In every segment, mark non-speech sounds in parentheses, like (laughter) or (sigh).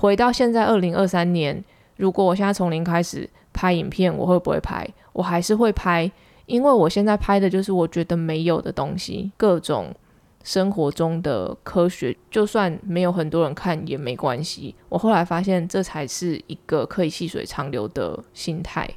回到现在二零二三年，如果我现在从零开始拍影片，我会不会拍？我还是会拍，因为我现在拍的就是我觉得没有的东西，各种生活中的科学，就算没有很多人看也没关系。我后来发现，这才是一个可以细水长流的心态。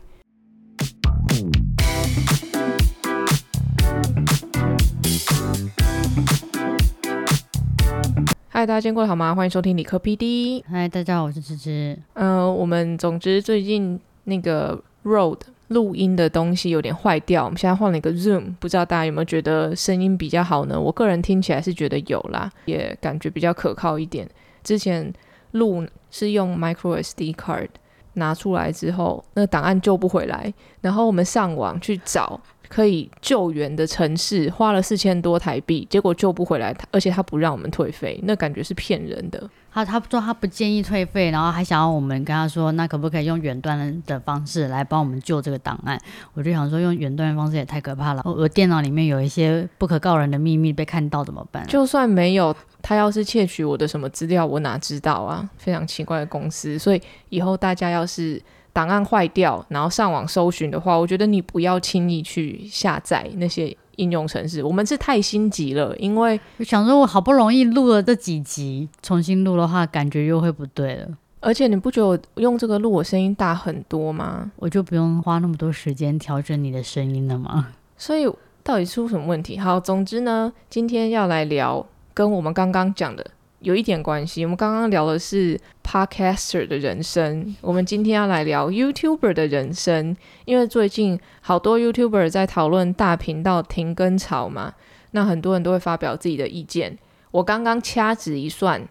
嗨，大家今天过得好吗？欢迎收听理科 PD。嗨，大家好，我是芝芝。呃，我们总之最近那个 Rode 录音的东西有点坏掉，我们现在换了一个 Zoom，不知道大家有没有觉得声音比较好呢？我个人听起来是觉得有啦，也感觉比较可靠一点。之前录是用 Micro SD card 拿出来之后，那个档案救不回来，然后我们上网去找。可以救援的城市花了四千多台币，结果救不回来，而且他不让我们退费，那感觉是骗人的。他他说他不建议退费，然后还想要我们跟他说，那可不可以用远端的方式来帮我们救这个档案？我就想说，用远端的方式也太可怕了。我电脑里面有一些不可告人的秘密被看到怎么办？就算没有，他要是窃取我的什么资料，我哪知道啊？非常奇怪的公司，所以以后大家要是。档案坏掉，然后上网搜寻的话，我觉得你不要轻易去下载那些应用程式。我们是太心急了，因为想说我好不容易录了这几集，重新录的话，感觉又会不对了。而且你不觉得我用这个录我声音大很多吗？我就不用花那么多时间调整你的声音了吗？所以到底出什么问题？好，总之呢，今天要来聊跟我们刚刚讲的。有一点关系，我们刚刚聊的是 podcaster 的人生，我们今天要来聊 YouTuber 的人生，因为最近好多 YouTuber 在讨论大频道停更潮嘛，那很多人都会发表自己的意见。我刚刚掐指一算，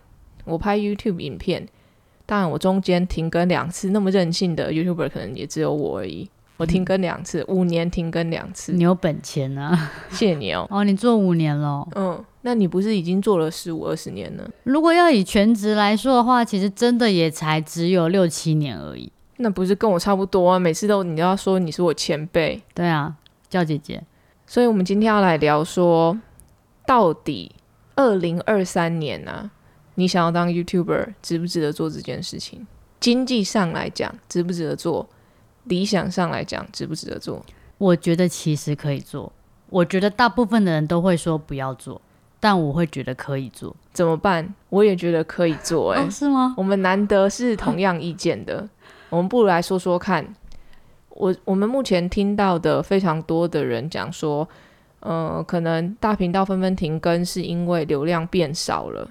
我拍 YouTube 影片，当然我中间停更两次，那么任性的 YouTuber 可能也只有我而已。我停更两次，五年停更两次，你有本钱啊！(laughs) 谢谢你哦。哦，你做五年了。嗯，那你不是已经做了十五二十年了？如果要以全职来说的话，其实真的也才只有六七年而已。那不是跟我差不多啊？每次都你都要说你是我前辈。对啊，叫姐姐。所以我们今天要来聊说，到底二零二三年啊，你想要当 YouTuber 值不值得做这件事情？经济上来讲，值不值得做？理想上来讲，值不值得做？我觉得其实可以做。我觉得大部分的人都会说不要做，但我会觉得可以做。怎么办？我也觉得可以做。哎，是吗？我们难得是同样意见的，我们不如来说说看。我我们目前听到的非常多的人讲说，呃，可能大频道纷纷停更是因为流量变少了。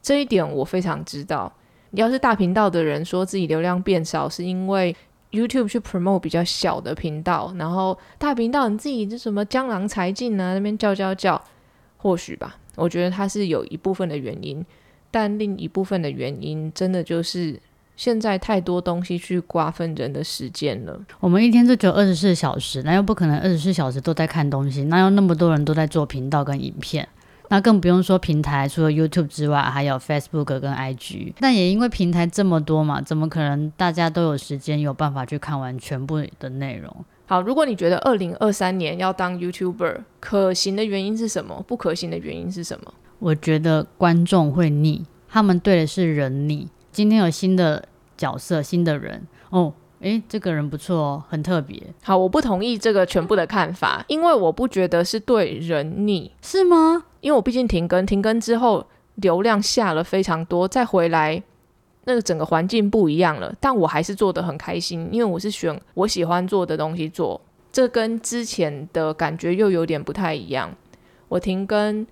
这一点我非常知道。你要是大频道的人说自己流量变少，是因为 YouTube 去 promote 比较小的频道，然后大频道你自己这什么江郎才尽啊，那边叫叫叫，或许吧，我觉得它是有一部分的原因，但另一部分的原因真的就是现在太多东西去瓜分人的时间了。我们一天就只有二十四小时，那又不可能二十四小时都在看东西，那有那么多人都在做频道跟影片。那更不用说平台，除了 YouTube 之外，还有 Facebook 跟 IG。但也因为平台这么多嘛，怎么可能大家都有时间、有办法去看完全部的内容？好，如果你觉得二零二三年要当 YouTuber 可行的原因是什么？不可行的原因是什么？我觉得观众会腻，他们对的是人腻。今天有新的角色、新的人哦。诶，这个人不错哦，很特别。好，我不同意这个全部的看法，因为我不觉得是对人腻，是吗？因为我毕竟停更，停更之后流量下了非常多，再回来那个整个环境不一样了，但我还是做的很开心，因为我是选我喜欢做的东西做，这跟之前的感觉又有点不太一样。我停更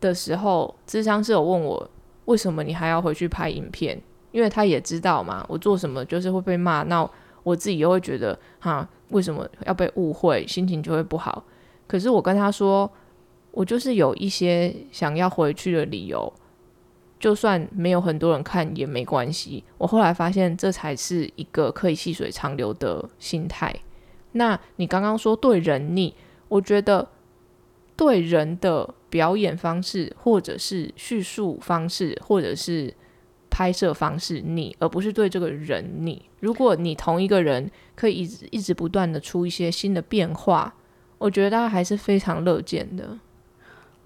的时候，智商是有问我为什么你还要回去拍影片，因为他也知道嘛，我做什么就是会被骂，那。我自己又会觉得，哈，为什么要被误会，心情就会不好。可是我跟他说，我就是有一些想要回去的理由，就算没有很多人看也没关系。我后来发现，这才是一个可以细水长流的心态。那你刚刚说对人腻，我觉得对人的表演方式，或者是叙述方式，或者是。拍摄方式你，而不是对这个人你。如果你同一个人可以一直一直不断的出一些新的变化，我觉得大家还是非常乐见的。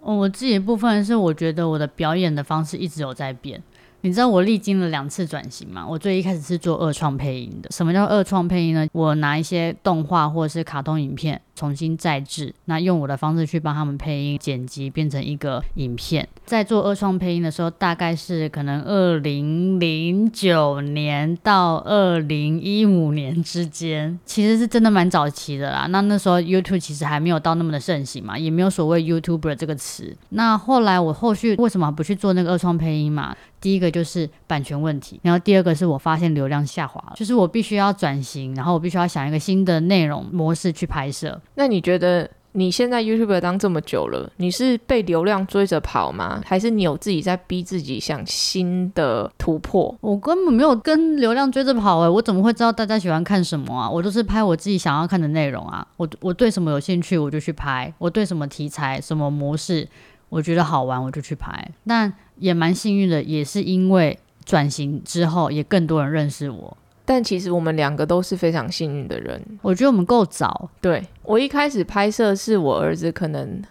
哦，我自己的部分是，我觉得我的表演的方式一直有在变。你知道我历经了两次转型吗？我最一开始是做二创配音的。什么叫二创配音呢？我拿一些动画或者是卡通影片重新再制，那用我的方式去帮他们配音、剪辑，变成一个影片。在做二创配音的时候，大概是可能二零零九年到二零一五年之间，其实是真的蛮早期的啦。那那时候 YouTube 其实还没有到那么的盛行嘛，也没有所谓 YouTuber 这个词。那后来我后续为什么不去做那个二创配音嘛？第一个就是版权问题，然后第二个是我发现流量下滑了，就是我必须要转型，然后我必须要想一个新的内容模式去拍摄。那你觉得你现在 YouTube 当这么久了，你是被流量追着跑吗？还是你有自己在逼自己想新的突破？我根本没有跟流量追着跑诶，我怎么会知道大家喜欢看什么啊？我都是拍我自己想要看的内容啊。我我对什么有兴趣我就去拍，我对什么题材、什么模式我觉得好玩我就去拍。但也蛮幸运的，也是因为转型之后，也更多人认识我。但其实我们两个都是非常幸运的人。我觉得我们够早。对我一开始拍摄是我儿子可能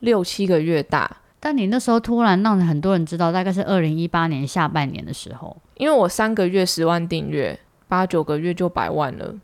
六七个月大，但你那时候突然让很多人知道，大概是二零一八年下半年的时候。因为我三个月十万订阅，八九个月就百万了。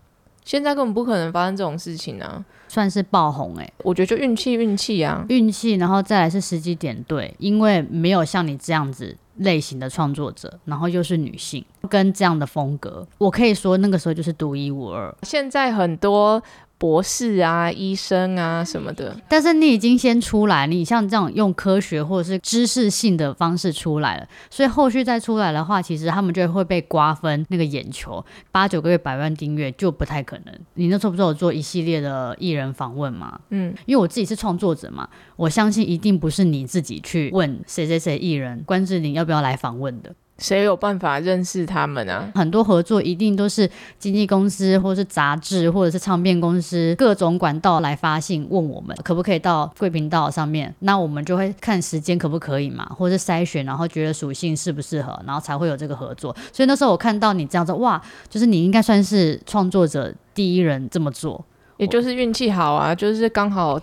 现在根本不可能发生这种事情啊！算是爆红诶，我觉得就运气运气啊，运气，然后再来是时机点对，因为没有像你这样子类型的创作者，然后又是女性，跟这样的风格，我可以说那个时候就是独一无二。现在很多。博士啊，医生啊什么的，但是你已经先出来，你像这样用科学或者是知识性的方式出来了，所以后续再出来的话，其实他们就会被瓜分那个眼球，八九个月百万订阅就不太可能。你那时候不是有做一系列的艺人访问吗？嗯，因为我自己是创作者嘛，我相信一定不是你自己去问谁谁谁艺人关志玲要不要来访问的。谁有办法认识他们啊？很多合作一定都是经纪公司，或者是杂志，或者是唱片公司，各种管道来发信问我们可不可以到贵频道上面。那我们就会看时间可不可以嘛，或者是筛选，然后觉得属性适不适合，然后才会有这个合作。所以那时候我看到你这样子，哇，就是你应该算是创作者第一人这么做，也就是运气好啊，就是刚好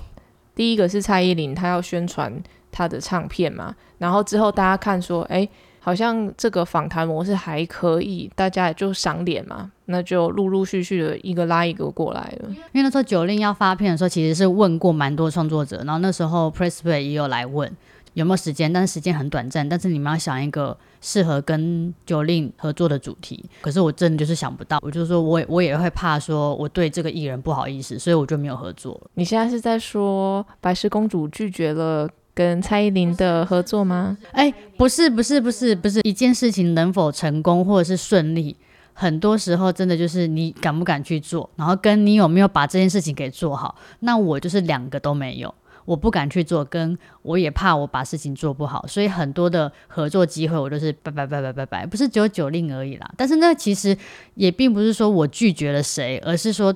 第一个是蔡依林，她要宣传她的唱片嘛，然后之后大家看说，哎。好像这个访谈模式还可以，大家也就赏脸嘛，那就陆陆续续的一个拉一个过来了。因为那时候九令要发片的时候，其实是问过蛮多创作者，然后那时候 Pressplay 也有来问有没有时间，但是时间很短暂，但是你们要想一个适合跟九令合作的主题。可是我真的就是想不到，我就说我我也会怕说我对这个艺人不好意思，所以我就没有合作。你现在是在说白石公主拒绝了？跟蔡依林的合作吗？哎，不是，不是，不是，不是一件事情能否成功或者是顺利，很多时候真的就是你敢不敢去做，然后跟你有没有把这件事情给做好。那我就是两个都没有，我不敢去做，跟我也怕我把事情做不好，所以很多的合作机会我都是拜拜拜拜拜拜，不是只有九令而已啦。但是那其实也并不是说我拒绝了谁，而是说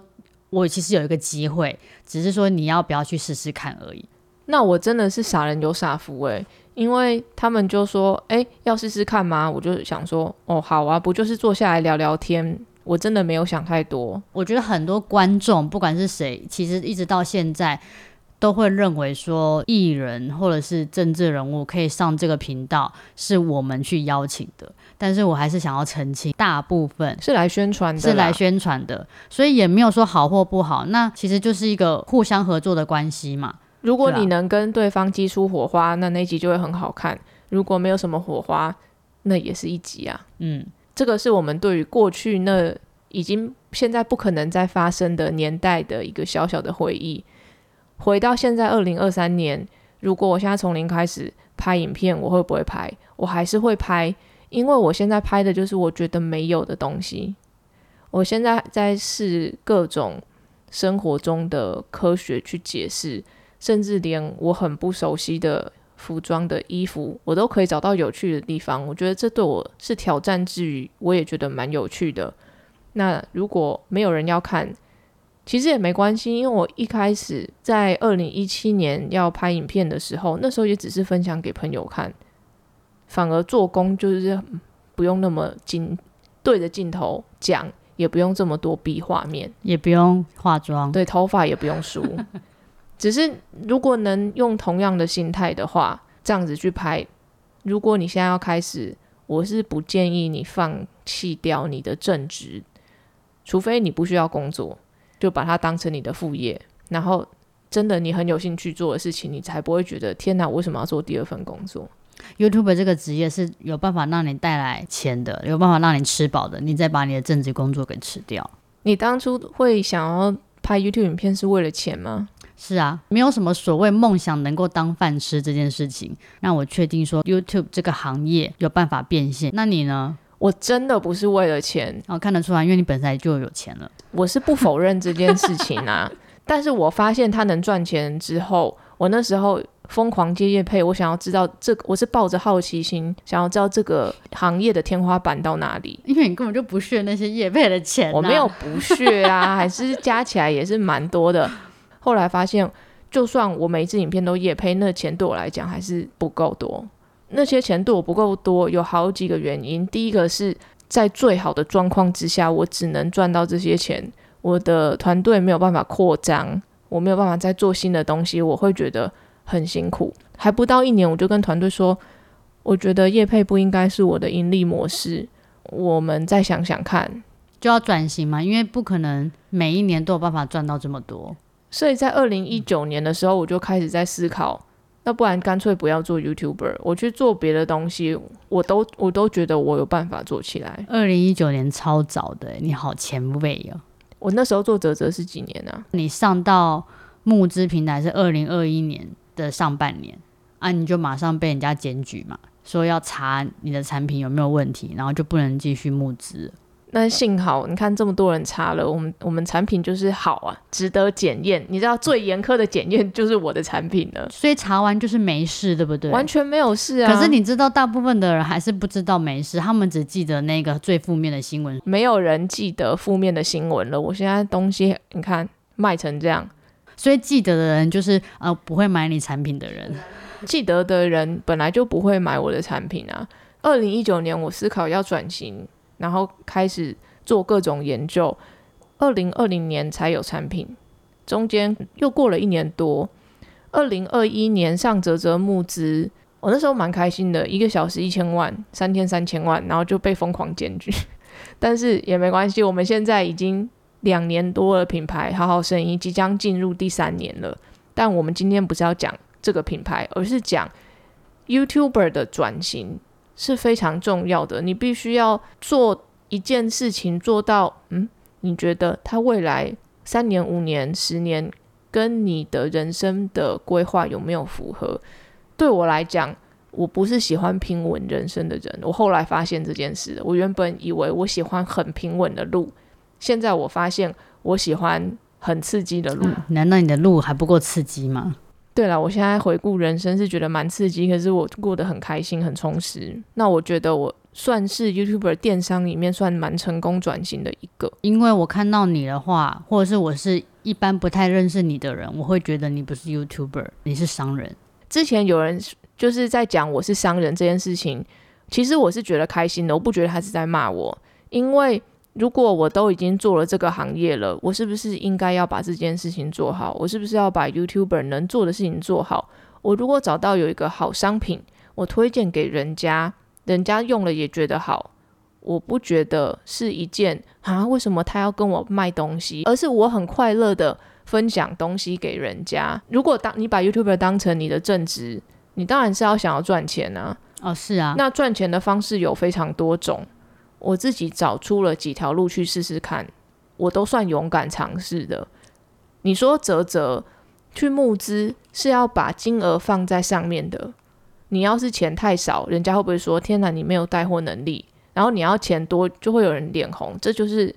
我其实有一个机会，只是说你要不要去试试看而已。那我真的是傻人有傻福诶，因为他们就说，哎，要试试看吗？我就想说，哦，好啊，不就是坐下来聊聊天？我真的没有想太多。我觉得很多观众，不管是谁，其实一直到现在都会认为说，艺人或者是政治人物可以上这个频道，是我们去邀请的。但是我还是想要澄清，大部分是来宣传的，是来宣传的，所以也没有说好或不好。那其实就是一个互相合作的关系嘛。如果你能跟对方激出火花，那那集就会很好看。如果没有什么火花，那也是一集啊。嗯，这个是我们对于过去那已经现在不可能再发生的年代的一个小小的回忆。回到现在二零二三年，如果我现在从零开始拍影片，我会不会拍？我还是会拍，因为我现在拍的就是我觉得没有的东西。我现在在试各种生活中的科学去解释。甚至连我很不熟悉的服装的衣服，我都可以找到有趣的地方。我觉得这对我是挑战之余，我也觉得蛮有趣的。那如果没有人要看，其实也没关系，因为我一开始在二零一七年要拍影片的时候，那时候也只是分享给朋友看，反而做工就是不用那么紧对着镜头讲，也不用这么多逼画面，也不用化妆，对，头发也不用梳。(laughs) 只是如果能用同样的心态的话，这样子去拍，如果你现在要开始，我是不建议你放弃掉你的正职，除非你不需要工作，就把它当成你的副业，然后真的你很有兴趣做的事情，你才不会觉得天哪，我为什么要做第二份工作？YouTube 这个职业是有办法让你带来钱的，有办法让你吃饱的，你再把你的正职工作给吃掉。你当初会想要拍 YouTube 影片是为了钱吗？是啊，没有什么所谓梦想能够当饭吃这件事情，让我确定说 YouTube 这个行业有办法变现。那你呢？我真的不是为了钱，哦，看得出来，因为你本来就有钱了。我是不否认这件事情啊。(laughs) 但是我发现他能赚钱之后，我那时候疯狂接业配，我想要知道这个，我是抱着好奇心，想要知道这个行业的天花板到哪里。因为你根本就不屑那些业配的钱、啊，我没有不屑啊，还是加起来也是蛮多的。后来发现，就算我每一支影片都业配，那钱对我来讲还是不够多。那些钱对我不够多，有好几个原因。第一个是在最好的状况之下，我只能赚到这些钱，我的团队没有办法扩张，我没有办法再做新的东西，我会觉得很辛苦。还不到一年，我就跟团队说，我觉得业配不应该是我的盈利模式，我们再想想看。就要转型嘛，因为不可能每一年都有办法赚到这么多。所以在二零一九年的时候，我就开始在思考，那不然干脆不要做 YouTuber，我去做别的东西，我都我都觉得我有办法做起来。二零一九年超早的，你好前卫哦！我那时候做泽泽是几年啊？你上到募资平台是二零二一年的上半年啊，你就马上被人家检举嘛，说要查你的产品有没有问题，然后就不能继续募资。那幸好，你看这么多人查了，我们我们产品就是好啊，值得检验。你知道最严苛的检验就是我的产品了，所以查完就是没事，对不对？完全没有事啊。可是你知道，大部分的人还是不知道没事，他们只记得那个最负面的新闻。没有人记得负面的新闻了。我现在东西你看卖成这样，所以记得的人就是呃不会买你产品的人。记得的人本来就不会买我的产品啊。二零一九年我思考要转型。然后开始做各种研究，二零二零年才有产品，中间又过了一年多。二零二一年上泽泽募资，我那时候蛮开心的，一个小时一千万，三天三千万，然后就被疯狂检举，(laughs) 但是也没关系，我们现在已经两年多了，品牌好好声音即将进入第三年了。但我们今天不是要讲这个品牌，而是讲 YouTuber 的转型。是非常重要的，你必须要做一件事情做到，嗯，你觉得它未来三年、五年、十年跟你的人生的规划有没有符合？对我来讲，我不是喜欢平稳人生的人。我后来发现这件事，我原本以为我喜欢很平稳的路，现在我发现我喜欢很刺激的路。难道你的路还不够刺激吗？对了，我现在回顾人生是觉得蛮刺激，可是我过得很开心、很充实。那我觉得我算是 YouTuber 电商里面算蛮成功转型的一个。因为我看到你的话，或者是我是一般不太认识你的人，我会觉得你不是 YouTuber，你是商人。之前有人就是在讲我是商人这件事情，其实我是觉得开心的，我不觉得他是在骂我，因为。如果我都已经做了这个行业了，我是不是应该要把这件事情做好？我是不是要把 YouTuber 能做的事情做好？我如果找到有一个好商品，我推荐给人家，人家用了也觉得好，我不觉得是一件啊，为什么他要跟我卖东西？而是我很快乐的分享东西给人家。如果当你把 YouTuber 当成你的正职，你当然是要想要赚钱啊。哦，是啊。那赚钱的方式有非常多种。我自己找出了几条路去试试看，我都算勇敢尝试的。你说泽泽去募资是要把金额放在上面的，你要是钱太少，人家会不会说天哪，你没有带货能力？然后你要钱多，就会有人脸红。这就是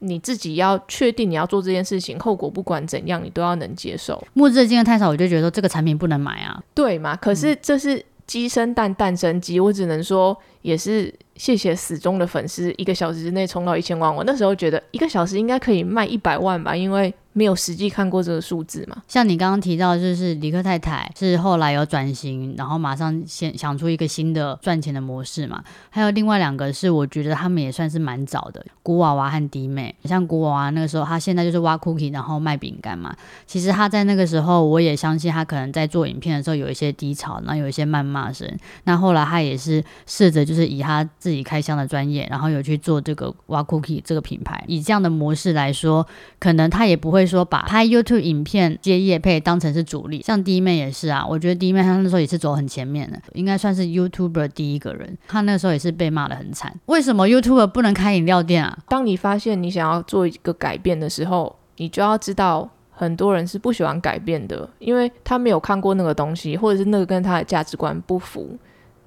你自己要确定你要做这件事情，后果不管怎样，你都要能接受。募资的金额太少，我就觉得说这个产品不能买啊，对嘛？可是这是鸡生蛋，蛋生鸡，我只能说也是。谢谢死忠的粉丝，一个小时之内冲到一千万。我那时候觉得一个小时应该可以卖一百万吧，因为。没有实际看过这个数字嘛？像你刚刚提到，就是李克太太是后来有转型，然后马上先想出一个新的赚钱的模式嘛。还有另外两个是，我觉得他们也算是蛮早的，古娃娃和弟妹。像古娃娃那个时候，他现在就是挖 cookie，然后卖饼干嘛。其实他在那个时候，我也相信他可能在做影片的时候有一些低潮，然后有一些谩骂声。那后来他也是试着就是以他自己开箱的专业，然后有去做这个挖 cookie 这个品牌。以这样的模式来说，可能他也不会。说把拍 YouTube 影片接业配当成是主力，像弟妹也是啊，我觉得弟妹她那时候也是走很前面的，应该算是 YouTuber 第一个人。她那时候也是被骂的很惨。为什么 YouTuber 不能开饮料店啊？当你发现你想要做一个改变的时候，你就要知道很多人是不喜欢改变的，因为他没有看过那个东西，或者是那个跟他的价值观不符。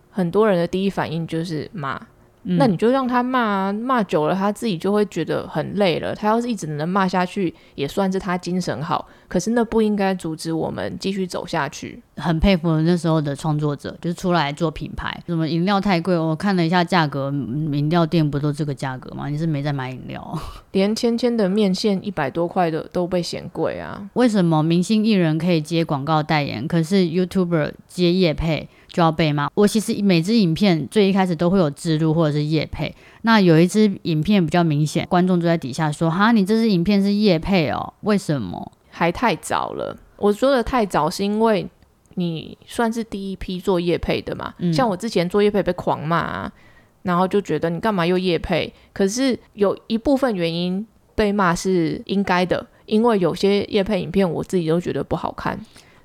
很多人的第一反应就是骂。那你就让他骂，骂久了他自己就会觉得很累了。他要是一直能骂下去，也算是他精神好。可是那不应该阻止我们继续走下去。很佩服那时候的创作者，就是出来做品牌。什么饮料太贵，我看了一下价格，饮料店不都这个价格吗？你是没在买饮料？(laughs) 连芊芊的面线一百多块的都被嫌贵啊！为什么明星艺人可以接广告代言，可是 YouTuber 接夜配？就要被骂。我其实每支影片最一开始都会有植入或者是夜配。那有一支影片比较明显，观众就在底下说：“哈，你这支影片是夜配哦？为什么？还太早了。”我说的太早是因为你算是第一批做夜配的嘛。像我之前做夜配被狂骂啊，然后就觉得你干嘛又夜配？可是有一部分原因被骂是应该的，因为有些夜配影片我自己都觉得不好看。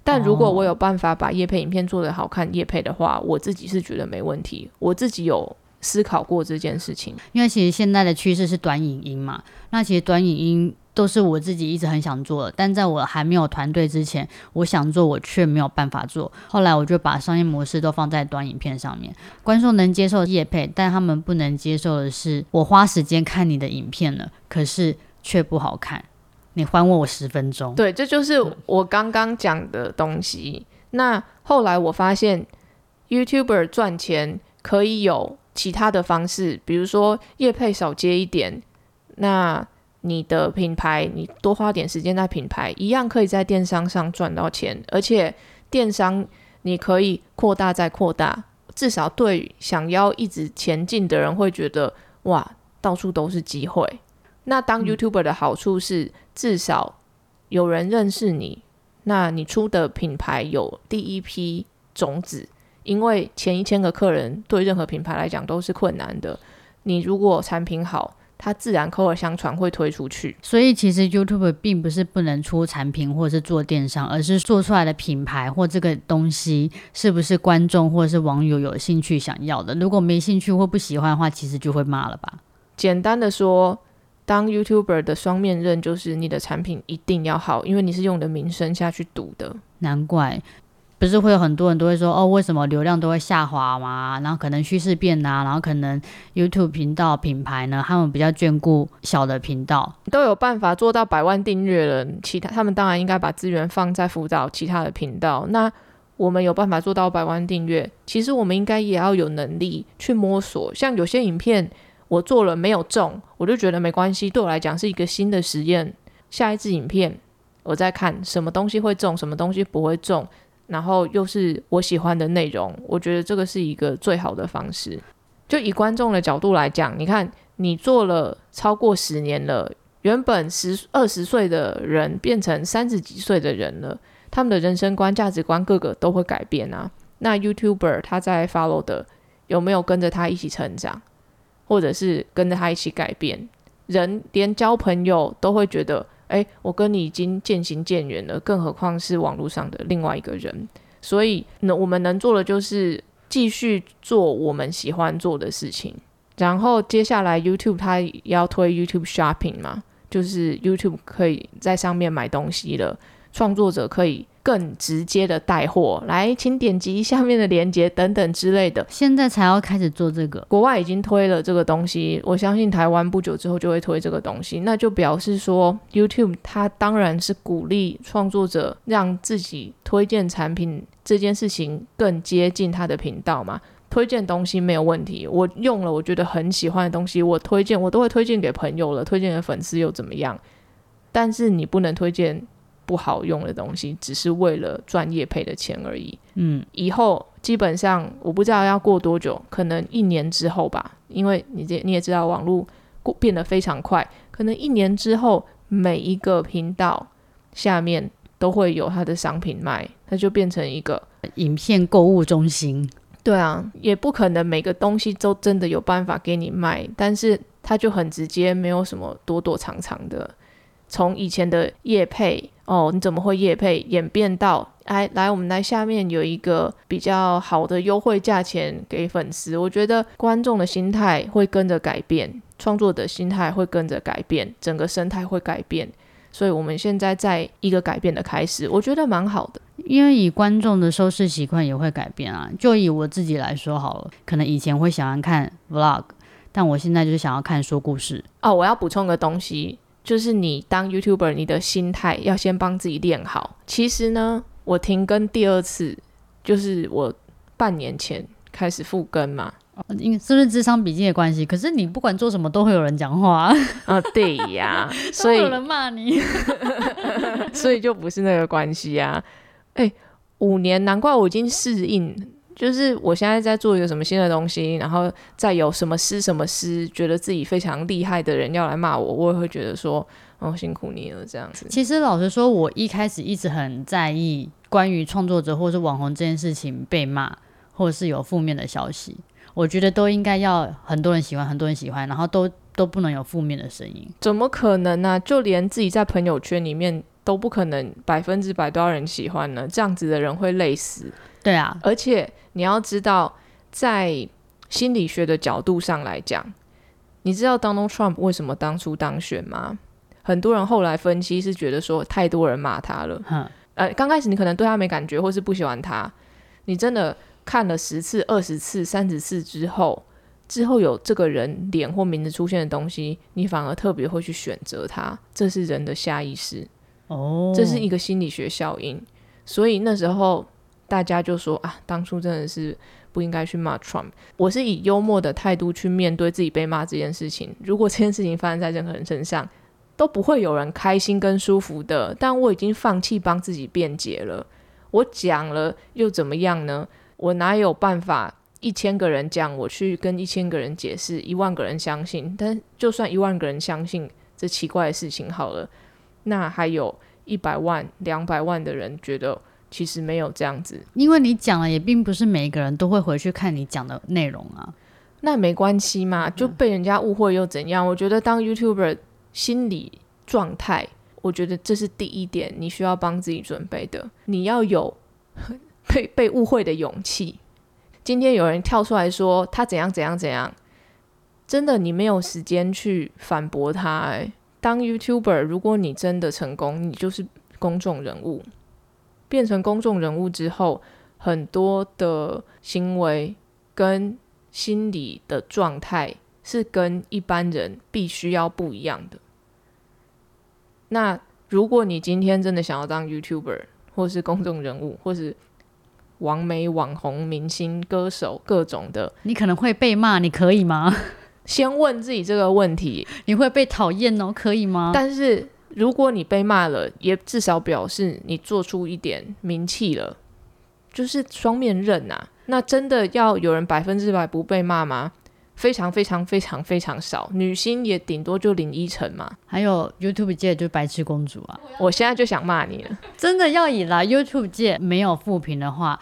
但如果我有办法把叶配影片做得好看，叶配的话，我自己是觉得没问题。我自己有思考过这件事情，因为其实现在的趋势是短影音嘛。那其实短影音都是我自己一直很想做的，但在我还没有团队之前，我想做我却没有办法做。后来我就把商业模式都放在短影片上面，观众能接受叶配，但他们不能接受的是我花时间看你的影片了，可是却不好看。你还我我十分钟。对，这就是我刚刚讲的东西。那后来我发现，YouTuber 赚钱可以有其他的方式，比如说业配少接一点，那你的品牌你多花点时间在品牌，一样可以在电商上赚到钱。而且电商你可以扩大再扩大，至少对想要一直前进的人会觉得哇，到处都是机会。那当 YouTuber 的好处是，至少有人认识你，那你出的品牌有第一批种子，因为前一千个客人对任何品牌来讲都是困难的。你如果产品好，它自然口耳相传会推出去。所以其实 YouTuber 并不是不能出产品或者是做电商，而是做出来的品牌或这个东西是不是观众或者是网友有兴趣想要的。如果没兴趣或不喜欢的话，其实就会骂了吧。简单的说。当 YouTuber 的双面刃就是你的产品一定要好，因为你是用你的名声下去赌的。难怪，不是会有很多人都会说哦，为什么流量都会下滑嘛？然后可能趋势变啊，然后可能 YouTube 频道品牌呢，他们比较眷顾小的频道，都有办法做到百万订阅了，其他他们当然应该把资源放在辅导其他的频道。那我们有办法做到百万订阅，其实我们应该也要有能力去摸索，像有些影片。我做了没有中，我就觉得没关系。对我来讲是一个新的实验。下一支影片，我再看什么东西会中，什么东西不会中，然后又是我喜欢的内容。我觉得这个是一个最好的方式。就以观众的角度来讲，你看你做了超过十年了，原本十二十岁的人变成三十几岁的人了，他们的人生观、价值观各个都会改变啊。那 YouTuber 他在 follow 的有没有跟着他一起成长？或者是跟着他一起改变，人连交朋友都会觉得，哎，我跟你已经渐行渐远了，更何况是网络上的另外一个人。所以，那我们能做的就是继续做我们喜欢做的事情。然后，接下来 YouTube 它要推 YouTube Shopping 嘛，就是 YouTube 可以在上面买东西了，创作者可以。更直接的带货，来，请点击下面的链接等等之类的。现在才要开始做这个，国外已经推了这个东西，我相信台湾不久之后就会推这个东西。那就表示说，YouTube 它当然是鼓励创作者让自己推荐产品这件事情更接近他的频道嘛。推荐东西没有问题，我用了我觉得很喜欢的东西，我推荐我都会推荐给朋友了，推荐给粉丝又怎么样？但是你不能推荐不好用的东西，只是为了赚业配的钱而已。嗯，以后基本上我不知道要过多久，可能一年之后吧，因为你这你也知道网络过变得非常快，可能一年之后每一个频道下面都会有它的商品卖，它就变成一个。影片购物中心，对啊，也不可能每个东西都真的有办法给你卖，但是它就很直接，没有什么躲躲藏藏的。从以前的业配哦，你怎么会夜配，演变到哎来，我们来下面有一个比较好的优惠价钱给粉丝。我觉得观众的心态会跟着改变，创作的心态会跟着改变，整个生态会改变。所以我们现在在一个改变的开始，我觉得蛮好的。因为以观众的收视习惯也会改变啊。就以我自己来说好了，可能以前会喜欢看 vlog，但我现在就是想要看说故事。哦，我要补充个东西，就是你当 YouTuber，你的心态要先帮自己练好。其实呢，我停更第二次，就是我半年前开始复更嘛。因是不是智商笔记的关系？可是你不管做什么都会有人讲话啊，对呀，(laughs) 所以有人骂你，(laughs) 所以就不是那个关系啊。哎，五年，难怪我已经适应，就是我现在在做一个什么新的东西，然后再有什么诗什么诗，觉得自己非常厉害的人要来骂我，我也会觉得说，哦，辛苦你了这样子。其实老实说，我一开始一直很在意关于创作者或是网红这件事情被骂，或者是有负面的消息。我觉得都应该要很多人喜欢，很多人喜欢，然后都都不能有负面的声音。怎么可能呢？就连自己在朋友圈里面都不可能百分之百都要人喜欢呢？这样子的人会累死。对啊，而且你要知道，在心理学的角度上来讲，你知道 Donald Trump 为什么当初当选吗？很多人后来分析是觉得说太多人骂他了。呃，刚开始你可能对他没感觉，或是不喜欢他，你真的。看了十次、二十次、三十次之后，之后有这个人脸或名字出现的东西，你反而特别会去选择他。这是人的下意识哦，这是一个心理学效应。所以那时候大家就说啊，当初真的是不应该去骂 Trump。我是以幽默的态度去面对自己被骂这件事情。如果这件事情发生在任何人身上，都不会有人开心跟舒服的。但我已经放弃帮自己辩解了。我讲了又怎么样呢？我哪有办法一千个人讲，我去跟一千个人解释，一万个人相信？但就算一万个人相信这奇怪的事情好了，那还有一百万、两百万的人觉得其实没有这样子。因为你讲了，也并不是每一个人都会回去看你讲的内容啊。那没关系嘛，就被人家误会又怎样？我觉得当 YouTuber 心理状态，我觉得这是第一点，你需要帮自己准备的。你要有。(laughs) 被被误会的勇气。今天有人跳出来说他怎样怎样怎样，真的你没有时间去反驳他。哎，当 YouTuber，如果你真的成功，你就是公众人物。变成公众人物之后，很多的行为跟心理的状态是跟一般人必须要不一样的。那如果你今天真的想要当 YouTuber，或是公众人物，或是网媒、网红、明星、歌手，各种的，你可能会被骂，你可以吗？(laughs) 先问自己这个问题，你会被讨厌哦，可以吗？但是如果你被骂了，也至少表示你做出一点名气了，就是双面刃呐。那真的要有人百分之百不被骂吗？非常非常非常非常少，女星也顶多就林依晨嘛。还有 YouTube 界就白痴公主啊！我现在就想骂你了。真的要以来 YouTube 界没有负评的话，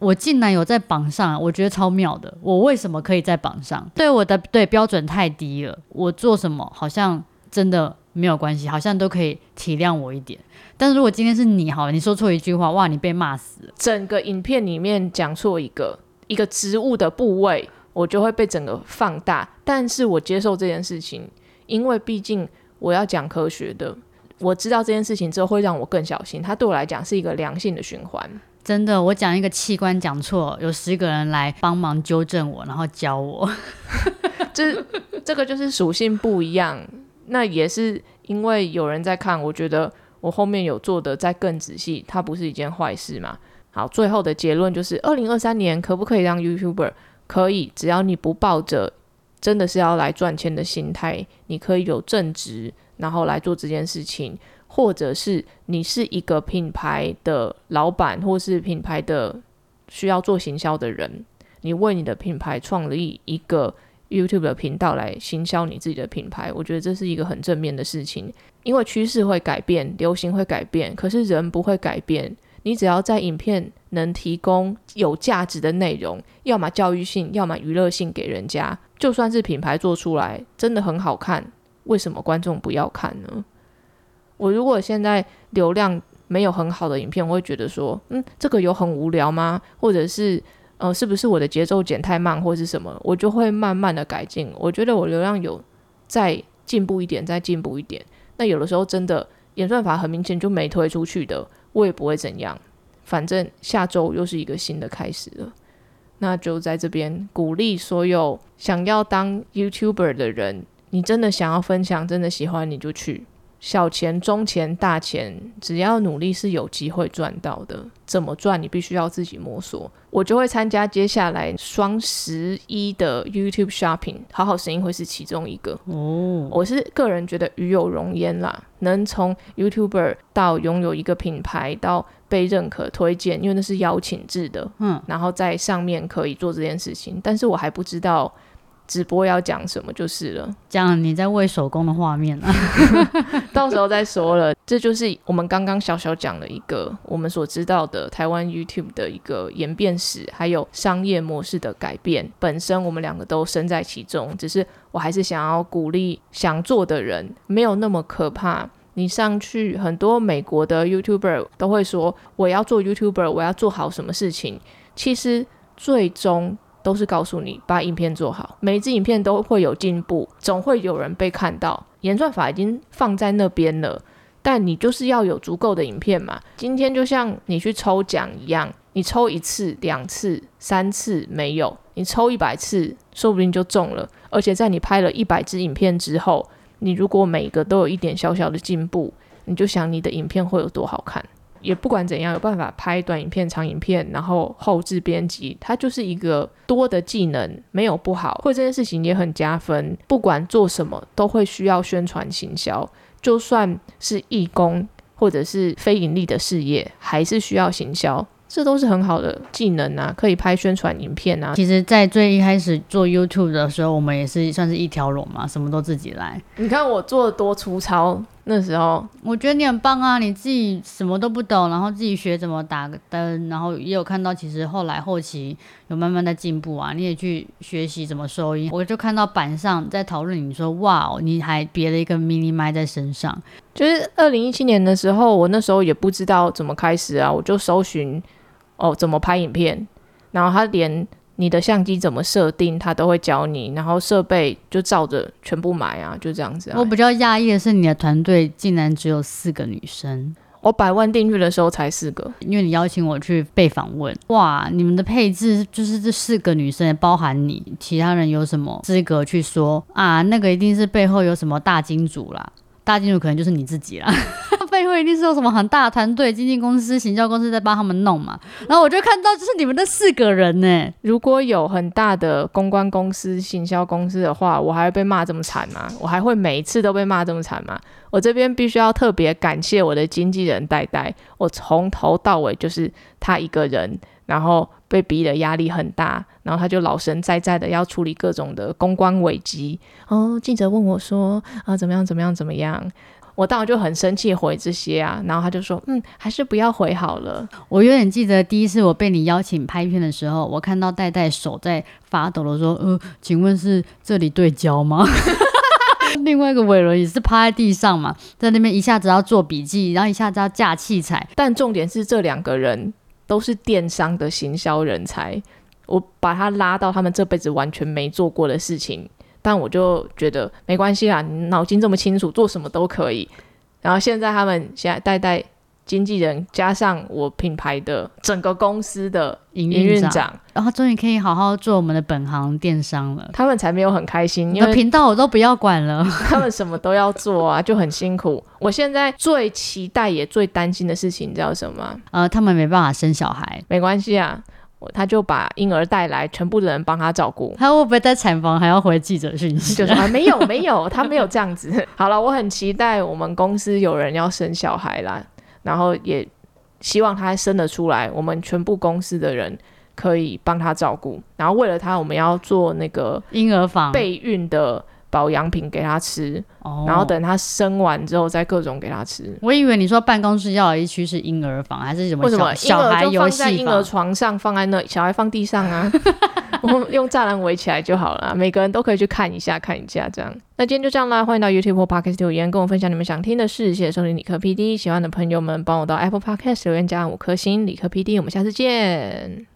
我竟然有在榜上，我觉得超妙的。我为什么可以在榜上？对我的对标准太低了，我做什么好像真的没有关系，好像都可以体谅我一点。但是如果今天是你好了，你说错一句话，哇，你被骂死了。整个影片里面讲错一个一个植物的部位。我就会被整个放大，但是我接受这件事情，因为毕竟我要讲科学的，我知道这件事情之后会让我更小心，它对我来讲是一个良性的循环。真的，我讲一个器官讲错，有十个人来帮忙纠正我，然后教我，(laughs) 这这个就是属性不一样。那也是因为有人在看，我觉得我后面有做的再更仔细，它不是一件坏事嘛。好，最后的结论就是，二零二三年可不可以让 YouTuber？可以，只要你不抱着真的是要来赚钱的心态，你可以有正职，然后来做这件事情，或者是你是一个品牌的老板，或是品牌的需要做行销的人，你为你的品牌创立一个 YouTube 的频道来行销你自己的品牌，我觉得这是一个很正面的事情，因为趋势会改变，流行会改变，可是人不会改变。你只要在影片能提供有价值的内容，要么教育性，要么娱乐性给人家，就算是品牌做出来真的很好看，为什么观众不要看呢？我如果现在流量没有很好的影片，我会觉得说，嗯，这个有很无聊吗？或者是，呃，是不是我的节奏剪太慢，或是什么？我就会慢慢的改进。我觉得我流量有再进步一点，再进步一点。那有的时候真的演算法很明显就没推出去的。我也不会怎样，反正下周又是一个新的开始了。那就在这边鼓励所有想要当 YouTuber 的人，你真的想要分享，真的喜欢你就去。小钱、中钱、大钱，只要努力是有机会赚到的。怎么赚，你必须要自己摸索。我就会参加接下来双十一的 YouTube Shopping，好好声音会是其中一个。哦，我是个人觉得与有荣焉啦，能从 YouTuber 到拥有一个品牌，到被认可推荐，因为那是邀请制的。嗯，然后在上面可以做这件事情，但是我还不知道。直播要讲什么就是了，讲你在喂手工的画面啊，(laughs) 到时候再说了。这就是我们刚刚小小讲了一个我们所知道的台湾 YouTube 的一个演变史，还有商业模式的改变。本身我们两个都身在其中，只是我还是想要鼓励想做的人，没有那么可怕。你上去很多美国的 YouTuber 都会说，我要做 YouTuber，我要做好什么事情。其实最终。都是告诉你把影片做好，每一支影片都会有进步，总会有人被看到。演算法已经放在那边了，但你就是要有足够的影片嘛。今天就像你去抽奖一样，你抽一次、两次、三次没有，你抽一百次，说不定就中了。而且在你拍了一百支影片之后，你如果每个都有一点小小的进步，你就想你的影片会有多好看。也不管怎样，有办法拍短影片、长影片，然后后置编辑，它就是一个多的技能，没有不好。会这件事情也很加分。不管做什么，都会需要宣传行销，就算是义工或者是非盈利的事业，还是需要行销。这都是很好的技能啊，可以拍宣传影片啊。其实，在最一开始做 YouTube 的时候，我们也是算是一条龙嘛，什么都自己来。你看我做的多粗糙，那时候我觉得你很棒啊，你自己什么都不懂，然后自己学怎么打个灯，然后也有看到，其实后来后期有慢慢在进步啊。你也去学习怎么收音，我就看到板上在讨论，你说哇，你还别了一个 mini 麦在身上。就是二零一七年的时候，我那时候也不知道怎么开始啊，我就搜寻。哦，怎么拍影片？然后他连你的相机怎么设定，他都会教你。然后设备就照着全部买啊，就这样子。我比较讶异的是，你的团队竟然只有四个女生。我百万订阅的时候才四个，因为你邀请我去被访问。哇，你们的配置就是这四个女生，包含你，其他人有什么资格去说啊？那个一定是背后有什么大金主啦。大金主可能就是你自己啦，(laughs) 背后一定是有什么很大的团队、经纪公司、行销公司在帮他们弄嘛。然后我就看到，就是你们的四个人呢。如果有很大的公关公司、行销公司的话，我还会被骂这么惨吗？我还会每一次都被骂这么惨吗？我这边必须要特别感谢我的经纪人戴戴，我从头到尾就是他一个人，然后。被逼的压力很大，然后他就老神在在的要处理各种的公关危机。哦，记者问我说：“啊，怎么样？怎么样？怎么样？”我当然就很生气回这些啊，然后他就说：“嗯，还是不要回好了。”我有点记得第一次我被你邀请拍片的时候，我看到戴戴手在发抖的说：“呃，请问是这里对焦吗？” (laughs) 另外一个伟伦也是趴在地上嘛，在那边一下子要做笔记，然后一下子要架器材，但重点是这两个人。都是电商的行销人才，我把他拉到他们这辈子完全没做过的事情，但我就觉得没关系啦，你脑筋这么清楚，做什么都可以。然后现在他们现在带带。经纪人加上我品牌的整个公司的营运长，然后终于可以好好做我们的本行电商了。他们才没有很开心，因为频道我都不要管了，他们什么都要做啊，就很辛苦。我现在最期待也最担心的事情，你知道什么？呃，他们没办法生小孩，没关系啊。他就把婴儿带来，全部的人帮他照顾。他会不会在产房还要回记者讯息？就说啊，没有没有，他没有这样子。好了，我很期待我们公司有人要生小孩啦，然后也希望他生得出来，我们全部公司的人可以帮他照顾。然后为了他，我们要做那个婴儿房备孕的保养品给他吃，哦然后等他生完之后再各种给他吃。我以为你说办公室要有一区是婴儿房，还是什么为什么小小孩游戏放在婴儿？床上，放在那，小孩放地上啊？(laughs) 我们用栅栏围起来就好了，每个人都可以去看一下，看一下这样。那今天就这样啦，欢迎到 YouTube 或 Podcast 留言跟我分享你们想听的事。谢谢收听理科 PD，喜欢的朋友们帮我到 Apple Podcast 留言加五颗星。理科 PD，我们下次见。